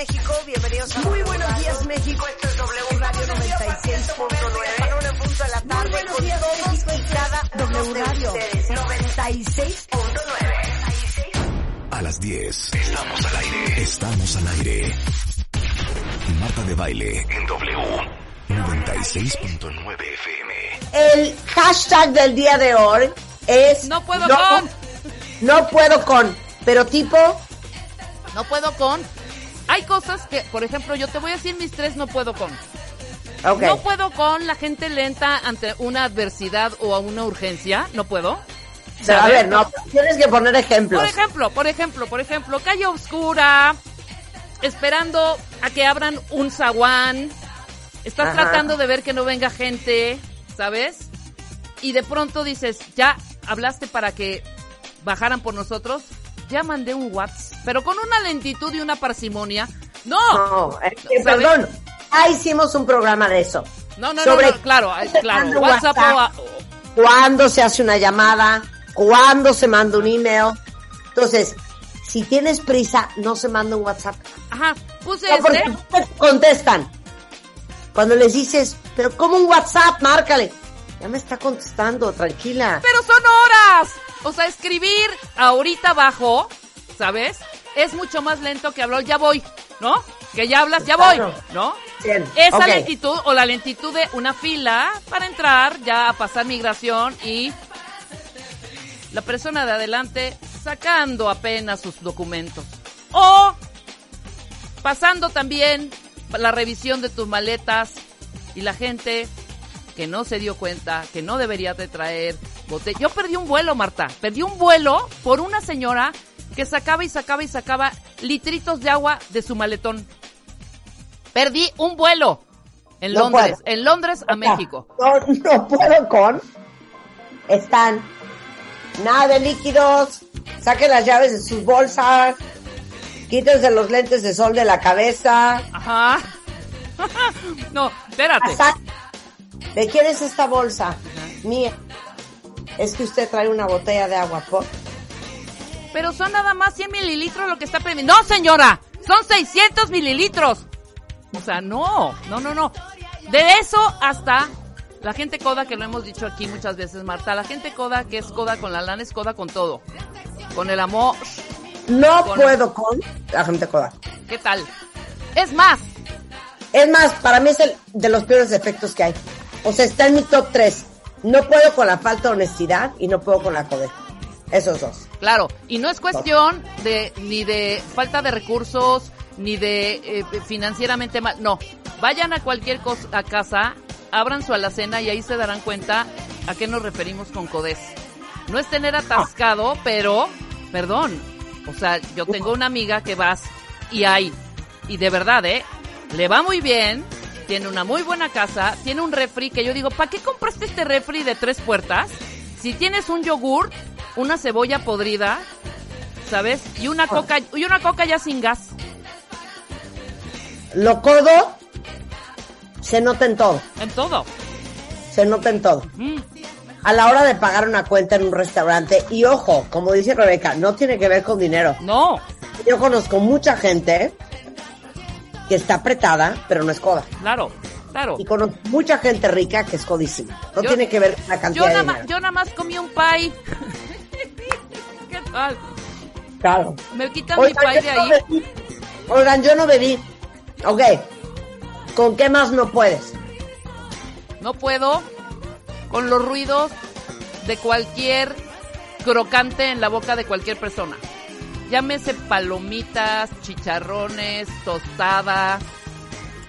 México, bienvenidos a Muy buenos días, México. Esto es W Radio 96.9. Para un punto de la tarde. Muy buenos días, México. y cada W Radio ustedes. 96.9. A las 10. Estamos al aire. Estamos al aire. Marta de baile en W. 96.9 FM. El hashtag del día de hoy es... No puedo con. No puedo con. Pero tipo... No puedo con. Hay cosas que, por ejemplo, yo te voy a decir mis tres no puedo con. No puedo con la gente lenta ante una adversidad o a una urgencia. No puedo. Pero, a ver, no, tienes que poner ejemplos. Por ejemplo, por ejemplo, por ejemplo, calle oscura, esperando a que abran un zaguán, estás Ajá. tratando de ver que no venga gente, ¿sabes? Y de pronto dices, ya hablaste para que bajaran por nosotros, ya mandé un WhatsApp, pero con una lentitud y una parsimonia. No, No, es que, ¿Sabes? perdón. Ya hicimos un programa de eso. no, no, Sobre no, no, claro, claro, mando WhatsApp, o a- cuándo se hace una llamada, cuándo se manda un email. Entonces, si tienes prisa, no se manda un WhatsApp. ajá, puse No, porque este. te contestan. Cuando les dices, pero ¿cómo un WhatsApp? Márcale. Ya me está contestando, tranquila. Pero son horas. O sea, escribir ahorita abajo, ¿sabes? Es mucho más lento que hablar, ya voy, ¿no? Que ya hablas, ya voy. ¿no? Bien, Esa lentitud o la lentitud de una fila para entrar, ya a pasar migración y la persona de adelante sacando apenas sus documentos. O pasando también la revisión de tus maletas y la gente que no se dio cuenta, que no debería de traer bote- Yo perdí un vuelo, Marta. Perdí un vuelo por una señora que sacaba y sacaba y sacaba litritos de agua de su maletón. Perdí un vuelo en No Londres, puedo. en Londres a México. No, no puedo con. Están nada de líquidos. Saquen las llaves de sus bolsas. Quítense los lentes de sol de la cabeza. Ajá. no, espérate. ¿De quién es esta bolsa? Mía. Es que usted trae una botella de agua, ¿por? Pero son nada más 100 mililitros lo que está permitido. ¡No, señora! ¡Son 600 mililitros! O sea, no, no, no, no. De eso hasta la gente coda, que lo hemos dicho aquí muchas veces, Marta. La gente coda, que es coda con la lana, es coda con todo. Con el amor. No Con- puedo con la gente coda. ¿Qué tal? Es más, Es más, para mí es el de los peores defectos que hay. O sea, está en mi top 3. No puedo con la falta de honestidad y no puedo con la coda. Esos dos. claro, y no es cuestión de ni de falta de recursos, ni de eh, financieramente mal. No, vayan a cualquier cosa, a casa, abran su alacena y ahí se darán cuenta a qué nos referimos con codés. No es tener atascado, pero, perdón, o sea, yo tengo una amiga que vas y hay, y de verdad, ¿eh? Le va muy bien, tiene una muy buena casa, tiene un refri que yo digo, ¿para qué compraste este refri de tres puertas? Si tienes un yogur, una cebolla podrida, ¿sabes? Y una coca, y una coca ya sin gas. Lo codo se nota en todo. En todo. Se nota en todo. Mm. A la hora de pagar una cuenta en un restaurante, y ojo, como dice Rebeca, no tiene que ver con dinero. No, Yo conozco mucha gente que está apretada, pero no es coda. claro, claro. Y conozco mucha gente rica que es codísima. No Yo- tiene que ver con la Yo cantidad de más, dinero. yo nada más comí un pie. ¿Qué tal? Claro. Me quitan mi pie yo de ahí. Oigan, yo no bebí. Ok. ¿Con qué más no puedes? No puedo con los ruidos de cualquier crocante en la boca de cualquier persona. Llámese palomitas, chicharrones, tostada.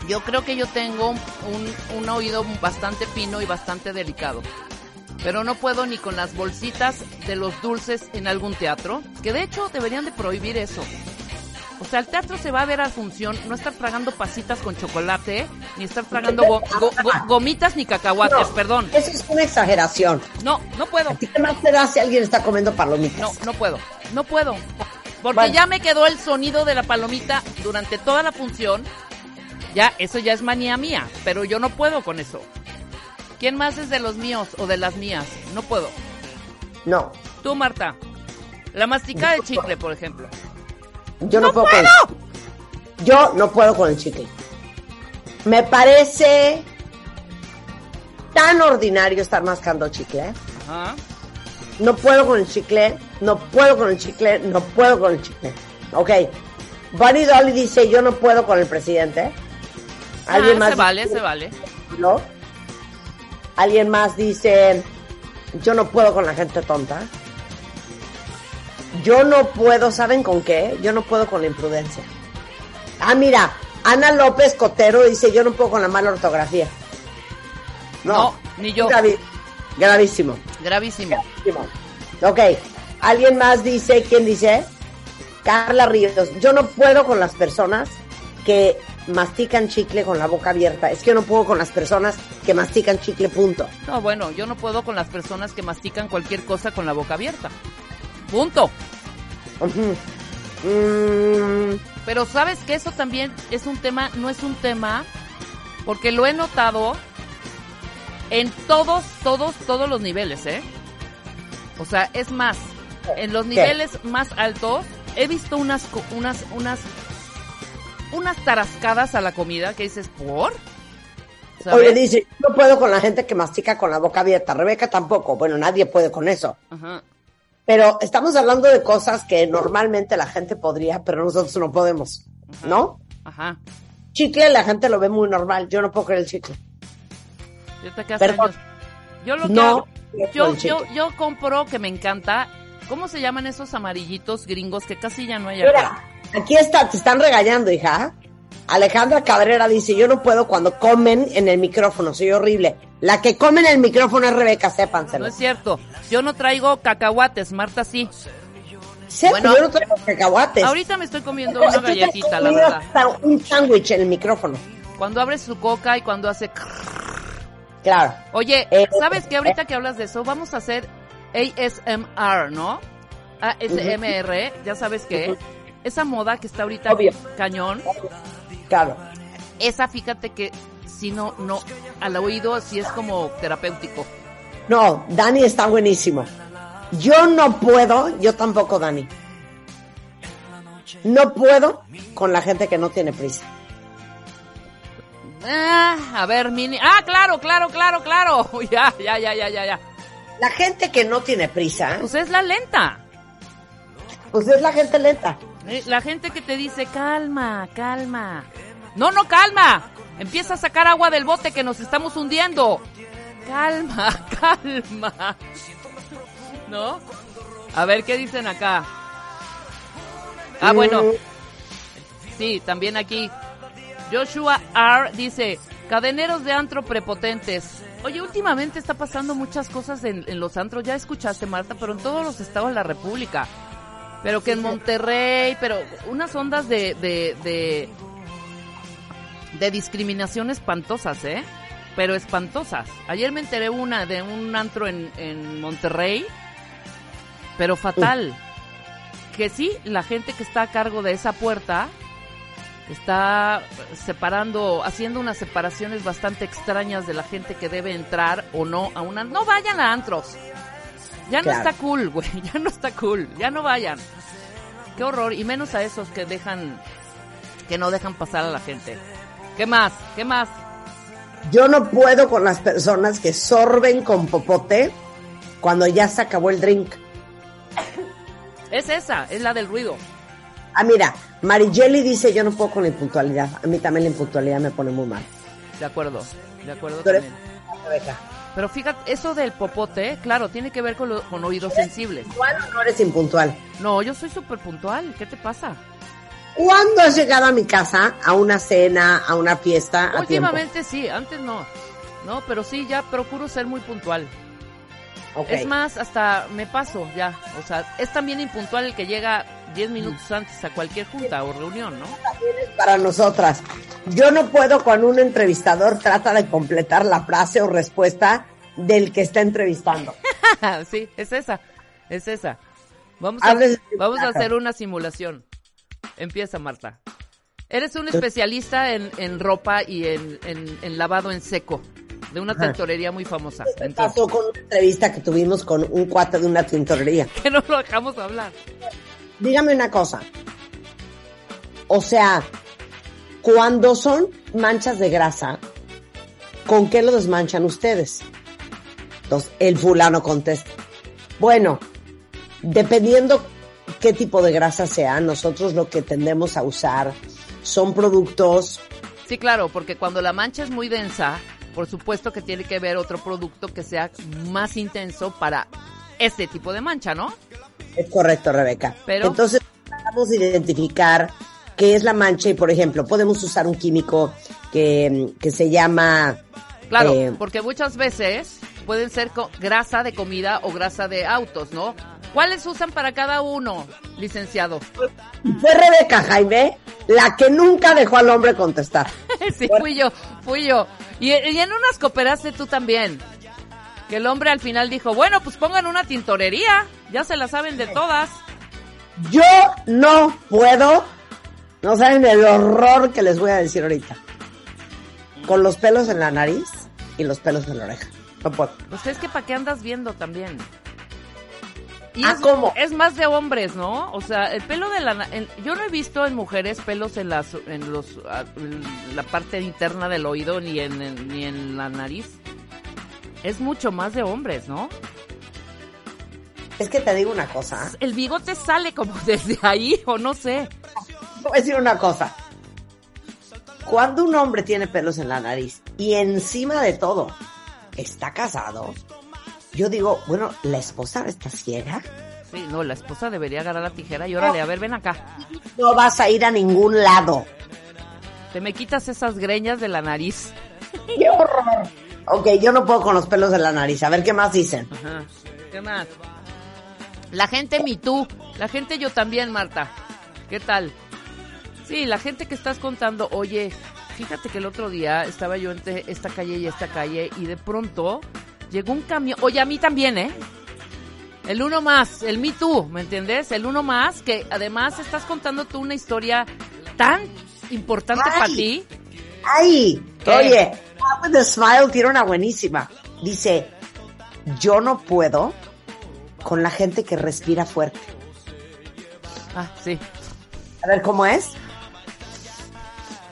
Yo creo que yo tengo un, un oído bastante fino y bastante delicado. Pero no puedo ni con las bolsitas de los dulces en algún teatro. Que de hecho deberían de prohibir eso. O sea, el teatro se va a ver a función, no estar tragando pasitas con chocolate, ni estar tragando go- go- go- gomitas ni cacahuates, No, perdón. Eso es una exageración. No, no puedo. ¿A ti qué más te da si alguien está comiendo palomitas? No, no puedo. No puedo. Porque ya me quedó el sonido de la palomita durante toda la función. Ya, eso ya es manía mía, pero yo no puedo con eso. ¿Quién más es de los míos o de las mías? No puedo. No. Tú, Marta. La masticada de chicle, por ejemplo. Yo no, ¡No puedo. puedo! con- Yo no puedo con el chicle. Me parece tan ordinario estar mascando chicle. Ajá. No puedo con el chicle, no puedo con el chicle, no puedo con el chicle. Ok. Bunny Dolly dice, yo no puedo con el presidente. ¿Alguien Ah, más? se vale, dice, se vale. ¿no? Alguien más dice, yo no puedo con la gente tonta. Yo no puedo, ¿saben con qué? Yo no puedo con la imprudencia. Ah, mira, Ana López Cotero dice, yo no puedo con la mala ortografía. No, ni yo. Gravi- gravísimo. Gravísimo. gravísimo. Ok, alguien más dice, ¿quién dice? Carla Ríos, yo no puedo con las personas que mastican chicle con la boca abierta. Es que yo no puedo con las personas que mastican chicle, punto. No, bueno, yo no puedo con las personas que mastican cualquier cosa con la boca abierta. Punto. Mm, Pero sabes que eso también es un tema, no es un tema, porque lo he notado en todos, todos, todos los niveles, ¿eh? O sea, es más, en los ¿Qué? niveles más altos he visto unas, unas, unas, unas tarascadas a la comida que dices, ¿por? ¿Sabes? Oye, dice, no puedo con la gente que mastica con la boca abierta. Rebeca tampoco. Bueno, nadie puede con eso. Ajá. Pero estamos hablando de cosas que normalmente la gente podría, pero nosotros no podemos. ¿No? Ajá. Chicle la gente lo ve muy normal. Yo no puedo creer el chicle. Yo te quedas. Yo lo que No hago- creo yo, yo, yo compro que me encanta. ¿Cómo se llaman esos amarillitos gringos que casi ya no hay acá? Mira, aquí está, te están regañando, hija. Alejandra Cabrera dice, yo no puedo cuando comen en el micrófono, soy horrible. La que come en el micrófono es Rebeca, sépanselo. No es cierto. Yo no traigo cacahuates, Marta sí. Sí, Bueno, yo no traigo cacahuates. Ahorita me estoy comiendo una galletita, la verdad. hasta un sándwich en el micrófono. Cuando abres su coca y cuando hace... Claro. Oye, Eh, ¿sabes qué? Ahorita que hablas de eso, vamos a hacer ASMR, ¿no? ASMR, ya sabes qué. Esa moda que está ahorita Obvio. cañón, Claro. esa fíjate que si no, no, al oído sí es como terapéutico. No, Dani está buenísimo. Yo no puedo, yo tampoco, Dani. No puedo con la gente que no tiene prisa. Ah, a ver, mini. Ah, claro, claro, claro, claro. Ya, ya, ya, ya, ya, ya. La gente que no tiene prisa, Pues es la lenta. pues es la gente lenta. Eh, La gente que te dice, calma, calma. No, no, calma. Empieza a sacar agua del bote que nos estamos hundiendo. Calma, calma. ¿No? A ver, ¿qué dicen acá? Ah, bueno. Mm, Sí, también aquí. Joshua R. dice, cadeneros de antro prepotentes. Oye, últimamente está pasando muchas cosas en, en los antros. Ya escuchaste, Marta, pero en todos los estados de la República. Pero que en Monterrey, pero unas ondas de, de, de, de discriminación espantosas, ¿eh? Pero espantosas. Ayer me enteré una de un antro en, en Monterrey, pero fatal. Que sí, la gente que está a cargo de esa puerta está separando, haciendo unas separaciones bastante extrañas de la gente que debe entrar o no a una... No vayan a antros. Ya no está cool, güey. Ya no está cool. Ya no vayan. Qué horror. Y menos a esos que dejan, que no dejan pasar a la gente. ¿Qué más? ¿Qué más? Yo no puedo con las personas que sorben con popote cuando ya se acabó el drink. Es esa, es la del ruido. Ah, mira, Marigeli dice, yo no puedo con la impuntualidad. A mí también la impuntualidad me pone muy mal. De acuerdo, de acuerdo también. Pero fíjate, eso del popote, claro, tiene que ver con, lo- con oídos sensibles. ¿Cuándo no eres impuntual? No, yo soy súper puntual. ¿Qué te pasa? ¿Cuándo has llegado a mi casa a una cena, a una fiesta, a? Últimamente sí, antes no. No, pero sí, ya procuro ser muy puntual. Es más, hasta me paso ya. O sea, es también impuntual el que llega 10 minutos antes a cualquier junta o reunión, ¿no? para nosotras. Yo no puedo cuando un entrevistador trata de completar la frase o respuesta del que está entrevistando. sí, es esa. Es esa. Vamos a, vamos a hacer una simulación. Empieza, Marta. Eres un especialista en, en ropa y en, en- en lavado en seco. De una tintorería muy famosa. ¿Qué Entonces, pasó con una entrevista que tuvimos con un cuate de una tintorería? que no lo dejamos hablar. Dígame una cosa. O sea, Cuando son manchas de grasa, ¿con qué lo desmanchan ustedes? Entonces, el fulano contesta. Bueno, dependiendo qué tipo de grasa sea, nosotros lo que tendemos a usar son productos Sí, claro, porque cuando la mancha es muy densa, por supuesto que tiene que haber otro producto que sea más intenso para ese tipo de mancha, ¿no? Es correcto, Rebeca. Pero- Entonces, vamos a identificar qué es la mancha y, por ejemplo, podemos usar un químico que, que se llama... Claro, eh, porque muchas veces pueden ser grasa de comida o grasa de autos, ¿no? ¿Cuáles usan para cada uno, licenciado? fue Rebeca, Jaime, la que nunca dejó al hombre contestar. sí, fui yo, fui yo. Y, y en unas cooperaste tú también. Que el hombre al final dijo, bueno, pues pongan una tintorería, ya se la saben de todas. Yo no puedo, no saben el horror que les voy a decir ahorita. Con los pelos en la nariz y los pelos en la oreja. No puedo. Pues es que para qué andas viendo también. Y Ah, es, ¿cómo? es más de hombres, ¿no? O sea, el pelo de la... yo no he visto en mujeres pelos en, las, en los, en la parte interna del oído ni en, en- ni en la nariz. Es mucho más de hombres, ¿no? Es que te digo una cosa. El bigote sale como desde ahí, o no sé. Voy a decir una cosa. Cuando un hombre tiene pelos en la nariz y encima de todo está casado, yo digo, bueno, la esposa está ciega. Sí, no, la esposa debería agarrar la tijera y órale, a ver, ven acá. No vas a ir a ningún lado. Te me quitas esas greñas de la nariz. ¡Qué horror! Ok, yo no puedo con los pelos de la nariz. A ver qué más dicen. Ajá. ¿Qué más? La gente mi tú, la gente yo también, Marta. ¿Qué tal? Sí, la gente que estás contando, oye, fíjate que el otro día estaba yo entre esta calle y esta calle y de pronto llegó un camión, oye, a mí también, ¿eh? El uno más, el Me Too, ¿me entiendes? El uno más, que además estás contando tú una historia tan importante para ti. ¡Ay! ¿Qué? Oye, Up with a Smile tiene una buenísima. Dice, yo no puedo con la gente que respira fuerte. Ah, sí. A ver, ¿cómo es?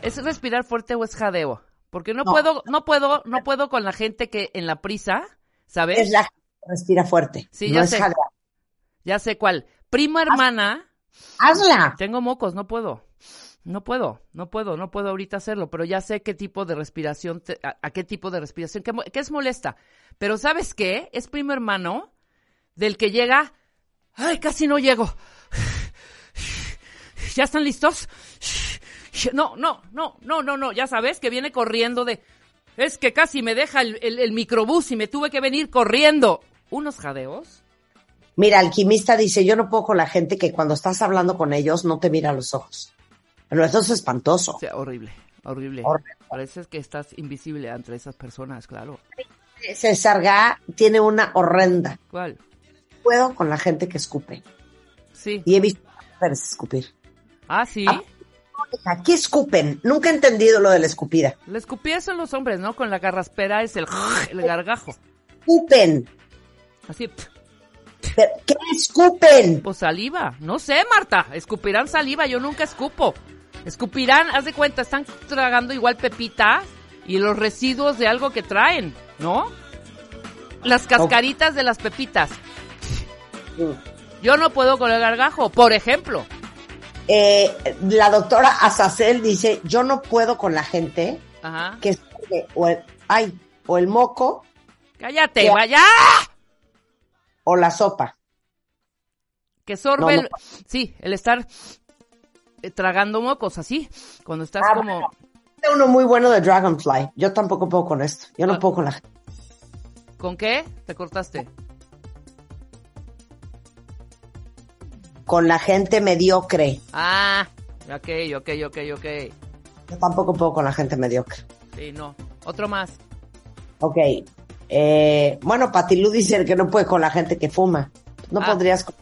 ¿Es respirar fuerte o es jadeo? Porque no, No. puedo, no puedo, no puedo con la gente que en la prisa, ¿sabes? Es la gente que respira fuerte. Sí, no ya es sé. jadear. Ya sé cuál. Prima hermana, Hazla. tengo mocos, no puedo. No puedo, no puedo, no puedo ahorita hacerlo, pero ya sé qué tipo de respiración, te- a, a qué tipo de respiración, que es molesta. Pero ¿sabes qué? Es primo hermano del que llega, ay, casi no llego. ¿Ya están listos? No, no, no, no, no, no, ya sabes que viene corriendo de, es que casi me deja el, el- el microbús y me tuve que venir corriendo. Unos jadeos. Mira, alquimista dice, yo no puedo con la gente que cuando estás hablando con ellos no te mira a los ojos. Pero eso es espantoso. O sea, horrible, horrible. Horrible. Parece que estás invisible entre esas personas, claro. César Gá tiene una horrenda. ¿Cuál? Puedo con la gente que escupe. Sí. Y he visto mujeres escupir. Ah, sí. Ah. ¿A qué escupen? Nunca he entendido lo de la escupida. La escupida son los hombres, ¿no? Con la garraspera es el, el gargajo. Escupen. Así, Pero, ¿Qué escupen? pues saliva. No sé, Marta. Escupirán saliva. Yo nunca escupo. Escupirán, haz de cuenta, están tragando igual pepitas y los residuos de algo que traen, ¿no? Las cascaritas de las pepitas. Yo no puedo con el gargajo, por ejemplo. Eh, la doctora Azazel dice, yo no puedo con la gente Ajá. que o el, ay, o el moco Cállate, ¿Qué? vaya. o la sopa. Que sorbe No, no. el... Sí, el estar eh, tragando mocos así, cuando estás Ah, como... bueno. Uno muy bueno de Dragonfly. Yo tampoco puedo con esto. Yo no Ah. puedo con la gente. ¿Con qué? ¿Te cortaste? Con la gente mediocre. Ah, ok, ok, ok, ok. Yo tampoco puedo con la gente mediocre. Sí, no. Otro más. Ok. Eh, bueno, Patilú dice que no puede con la gente que fuma. No Ah. podrías con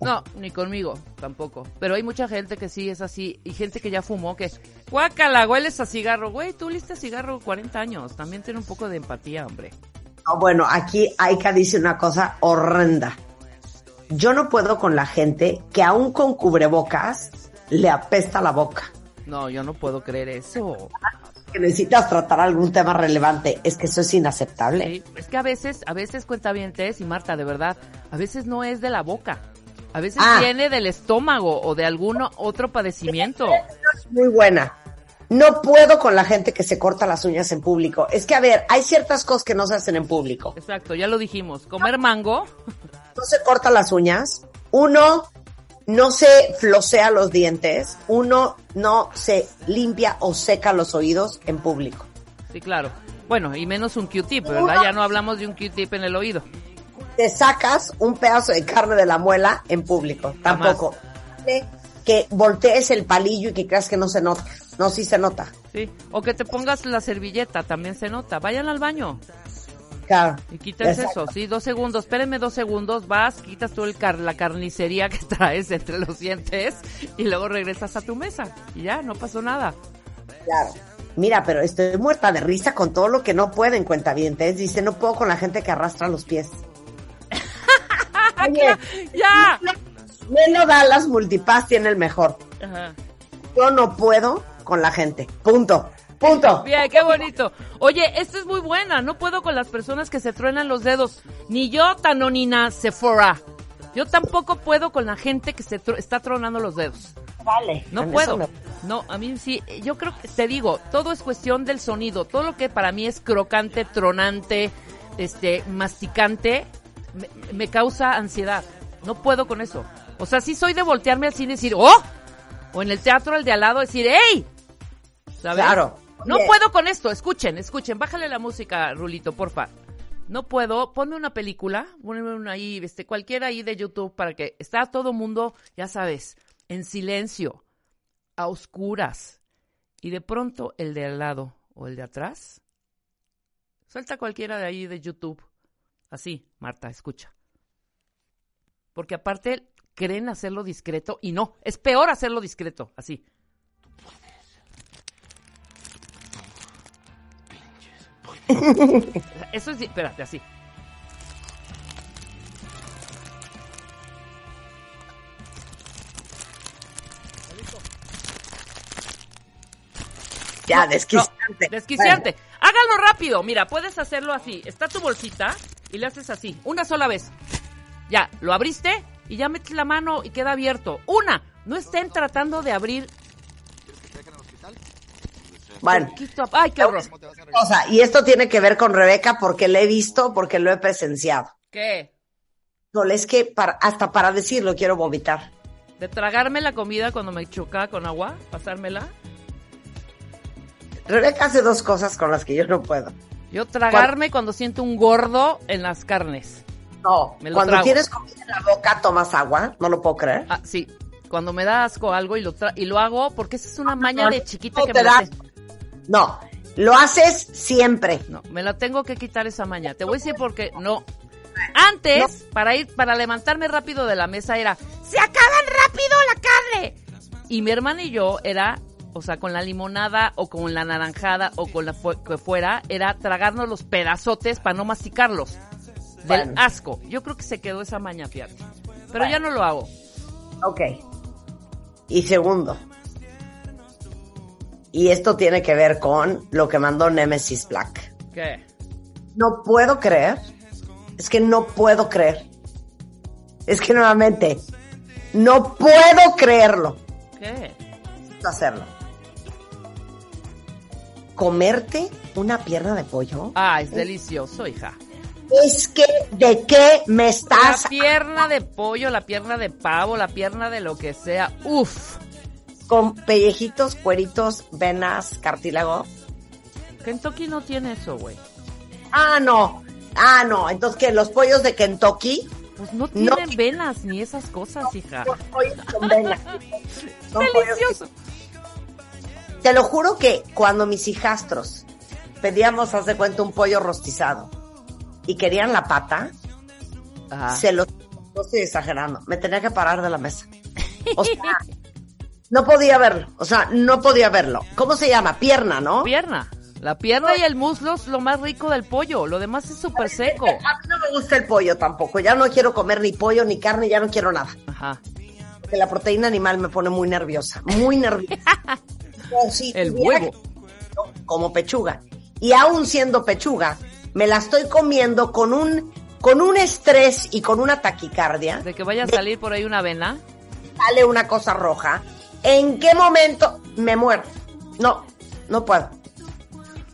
No, ni conmigo, tampoco. Pero hay mucha gente que sí es así, y gente que ya fumó, que, guácala, hueles a cigarro. Güey, tú oliste a cigarro 40 años. También tiene un poco de empatía, hombre. No, bueno, aquí Aika dice una cosa horrenda. Yo no puedo con la gente que aún con cubrebocas le apesta la boca. No, yo no puedo creer eso. Que necesitas tratar algún tema relevante. Es que eso es inaceptable. Sí, es que a veces, a veces cuenta bien Tess y Marta, de verdad, a veces no es de la boca. A veces Ah. viene del estómago o de algún otro padecimiento. Muy buena. No puedo con la gente que se corta las uñas en público. Es que, a ver, hay ciertas cosas que no se hacen en público. Exacto, ya lo dijimos. Comer mango, No se corta las uñas. Uno no se flosea los dientes. Uno no se limpia o seca los oídos en público. sí, claro. Bueno, y menos un Q-tip, ¿verdad? Ya no hablamos de un Q-tip en el oído. Te sacas un pedazo de carne de la muela en público. Jamás. Tampoco. Que voltees el palillo y que creas que no se nota. No, sí se nota. Sí. O que te pongas la servilleta, también se nota. Vayan al baño Claro. y Exacto. eso, sí, dos segundos. Espérenme dos segundos, vas, quitas tú el car la carnicería que traes entre los dientes y luego regresas a tu mesa. Y ya, no pasó nada. Claro. Mira, pero estoy muerta de risa con todo lo que no pueden cuentavientes. Dice, no puedo con la gente que arrastra los pies. Oye, ¡Ya! Melo Dallas Multipass tiene el mejor. Ajá. Yo no puedo con la gente. Punto. Punto. Bien, qué bonito. Oye, esta es muy buena. No puedo con las personas que se truenan los dedos. Ni yo, Tanonina Sephora. Yo tampoco puedo con la gente que se está tronando los dedos. Vale. No puedo. me- No, a mí sí. Yo creo que, te digo, todo es cuestión del sonido. Todo lo que para mí es crocante, tronante, este, masticante, me, me causa ansiedad. No puedo con eso. O sea, sí soy de voltearme al cine y decir, ¡oh! O en el teatro al de al lado decir, ¡ey! ¿Sabes? Claro. No puedo con esto. Escuchen, escuchen. Bájale la música, Rulito, porfa. No puedo. Ponme una película. Ponme una ahí, este, cualquiera ahí de YouTube para que está todo mundo, ya sabes, en silencio, a oscuras. Y de pronto el de al lado o el de atrás. Suelta cualquiera de ahí de YouTube. Así, Marta, escucha. Porque aparte creen hacerlo discreto y no, es peor hacerlo discreto, así. Eso es, espérate, así. Ya, No, no. Hágalo rápido. Mira, puedes hacerlo así. Está tu bolsita y le haces así. Una sola vez. Ya, lo abriste y ya metes la mano y queda abierto. Una. No estén tratando de abrir. Bueno, Ay, qué horror. o sea, y esto tiene que ver con Rebeca porque lo he visto, porque lo he presenciado. ¿Qué? No, es que para, hasta para decirlo quiero vomitar. ¿De tragarme la comida cuando me chocaba con agua? ¿Pasármela? Rebeca hace dos cosas con las que yo no puedo. Yo tragarme cuando siento un gordo en las carnes. No, Me lo cuando trago. tienes comida en la boca tomas agua, no lo puedo creer. Ah, sí. Cuando me da asco algo y lo, tra- y lo hago porque esa es una maña de chiquita No que te me sé. No, lo haces siempre. No, me la tengo que quitar esa maña. Te voy a decir porque no. Antes, para ir, para levantarme rápido de la mesa era, ¡se acaban rápido la carne! Y mi hermana y yo era, o sea, con la limonada o con la naranjada o con la fu- que fuera, era tragarnos los pedazotes para no masticarlos. Del Bueno. asco. Yo creo que se quedó esa maña, fíjate. Pero ya no lo hago. Ok. Y segundo, y esto tiene que ver con lo que mandó Nemesis Black. ¿Qué? No puedo creer, es que no puedo creer. Es que nuevamente, no puedo creerlo. ¿Qué? Necesito hacerlo. Comerte una pierna de pollo. Ah, es delicioso, hija. Es que, ¿de qué me La estás pierna de pollo, la pierna de pavo, la pierna de lo que sea. Uf. Con pellejitos, cueritos, venas, cartílago? Kentucky no tiene eso, güey. Ah, no. Ah, no. Entonces, ¿qué? ¿Los pollos de Kentucky? Pues no No. tienen venas ni esas cosas, hija. Son pollos con venas. Son pollos que- Delicioso. Te lo juro que cuando mis hijastros pedíamos, haz de cuenta, un pollo rostizado y querían la pata, Ajá. se los... No estoy exagerando. Me tenía que parar de la mesa. O sea, no podía verlo. O sea, no podía verlo. ¿Cómo se llama? Pierna, ¿no? Pierna. La pierna y el muslo es lo más rico del pollo. Lo demás es súper seco. A mí no me gusta el pollo tampoco. Ya no quiero comer ni pollo, ni carne, ya no quiero nada. Ajá. Que la proteína animal me pone muy nerviosa. Muy nerviosa. Si El huevo. que- como pechuga. Y aún siendo pechuga, me la estoy comiendo con un, con un estrés y con una taquicardia. De que vaya a salir por ahí una avena. Sale una cosa roja. ¿En qué momento me muero? No, no puedo.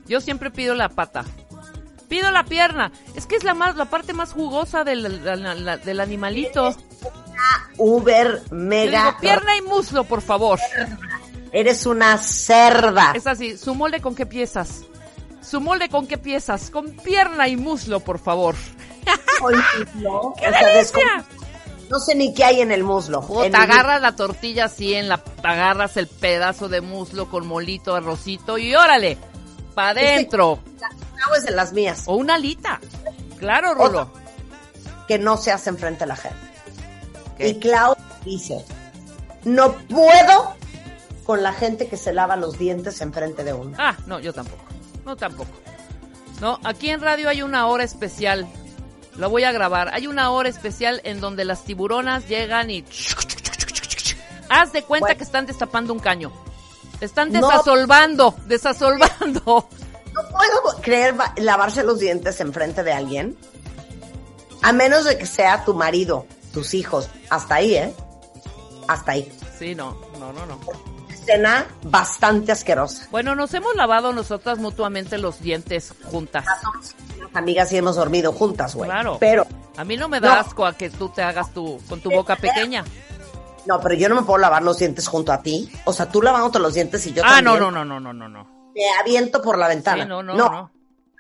Yo siempre pido la pata. Pido la pierna. Es que es la más, la parte más jugosa del, la- la- la- del animalito. Uber, Yo mega. digo, pierna y muslo, por favor. Eres una cerda. Es así, su molde con qué piezas. Su molde con qué piezas. Con pierna y muslo, por favor. Muslo. ¡Qué delicia! No sé ni qué hay en el muslo. Te el- agarras la tortilla así en la, agarras el pedazo de muslo con molito, arrocito y órale, pa' adentro. Clau es de las mías, O una alita. Claro, Rulo. que no se hace enfrente de la gente. ¿Qué? Y Clau dice, no puedo con la gente que se lava los dientes enfrente de uno. Ah, no, yo tampoco. No, tampoco. No, aquí en radio hay una hora especial. Lo voy a grabar. Hay una hora especial en donde las tiburonas llegan y... Haz de cuenta Bueno. que están destapando un caño. Están No. desasolvando, desasolvando. No puedo creer va- lavarse los dientes enfrente de alguien, a menos de que sea tu marido, tus hijos. Hasta ahí, ¿eh? Hasta ahí. Sí, no, no, no, no. Escena bastante asquerosa. Bueno, nos hemos lavado nosotras mutuamente los dientes juntas. Las amigas y hemos dormido juntas, güey. Claro. Pero, A mí no me da No. asco a que tú te hagas tu, con tu boca pequeña. no, pero yo no me puedo lavar los dientes junto a ti. O sea, tú lavándote los dientes y yo Ah, también. no, no, no, no, no, no. Me aviento por la ventana. Sí, no, no, no. no.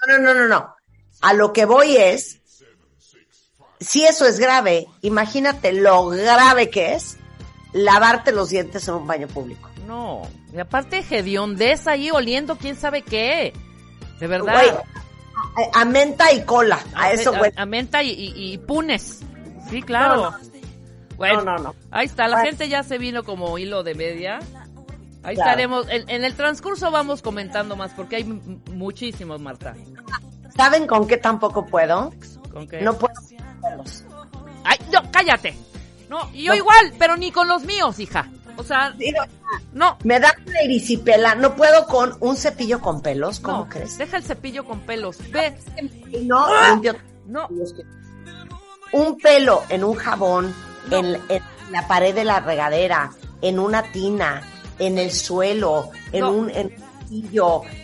No, no, no, no. A lo que voy es, si eso es grave, imagínate lo grave que es lavarte los dientes en un baño público. No. Y aparte, hediondez ahí oliendo quién sabe qué. De verdad. Güey, a, a menta y cola, a eso, güey. A, a menta y, y- y punes. Sí, claro. No, Bueno, No, no, no. Ahí está, la Bueno. gente ya se vino como hilo de media. Ahí Claro. estaremos. En, en el transcurso vamos comentando más porque hay muchísimos, Marta. ¿Saben con qué tampoco puedo? ¿Con qué? No puedo. ¡Ay, no, cállate! No, y yo No. igual, pero ni con los míos, hija. O sea, no. Me da una erisipela, no puedo con un cepillo con pelos, ¿cómo no, crees? Deja el cepillo con pelos. Ve. Y no limpio No. un pelo en un jabón, en, en la pared de la regadera, en una tina, en el suelo, en No. un en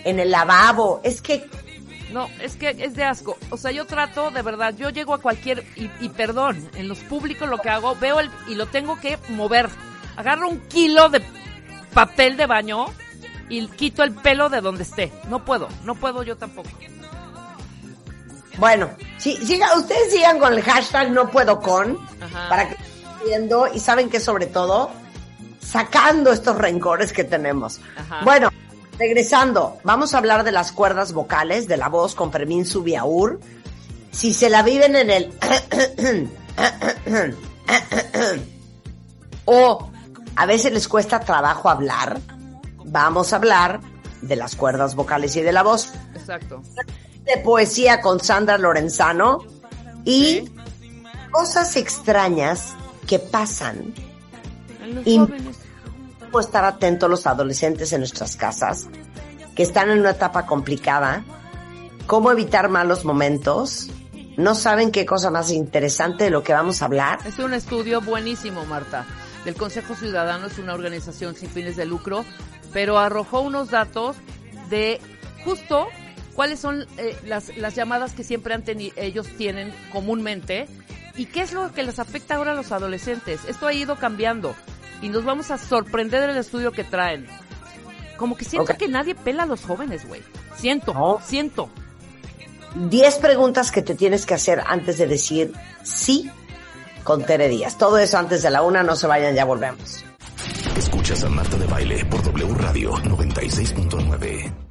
en el lavabo. Es que No, es que es de asco. O sea, yo trato, de verdad, yo llego a cualquier, y, y perdón, en los públicos lo que hago, veo el, y lo tengo que mover. Agarro un kilo de papel de baño y quito el pelo de donde esté. No puedo, no puedo yo tampoco. Bueno, sí, siga, ustedes sigan con el hashtag no puedo con, Ajá. para que viendo y saben que sobre todo, sacando estos rencores que tenemos. Ajá. Bueno, regresando, vamos a hablar de las cuerdas vocales, de la voz con Fermín Subiaur. Si se la viven en el... o a veces les cuesta trabajo hablar, vamos a hablar de las cuerdas vocales y de la voz Exacto. de poesía con Sandra Lorenzano y cosas extrañas que pasan. Y- estar atentos los adolescentes en nuestras casas, que están en una etapa complicada, cómo evitar malos momentos. No saben qué cosa más interesante de lo que vamos a hablar. Es un estudio buenísimo, Marta. Del Consejo Ciudadano es una organización sin fines de lucro, pero arrojó unos datos de justo cuáles son eh, las, las llamadas que siempre han ellos tienen comúnmente y qué es lo que les afecta ahora a los adolescentes. Esto ha ido cambiando y nos vamos a sorprender del estudio que traen. Como que siento que nadie pela a los jóvenes, güey. Siento, No. siento. 10 preguntas que te tienes que hacer antes de decir sí con Tere Díaz. Todo eso antes de la una, no se vayan, ya volvemos. Escuchas a Marta de Baile por W Radio 96.9.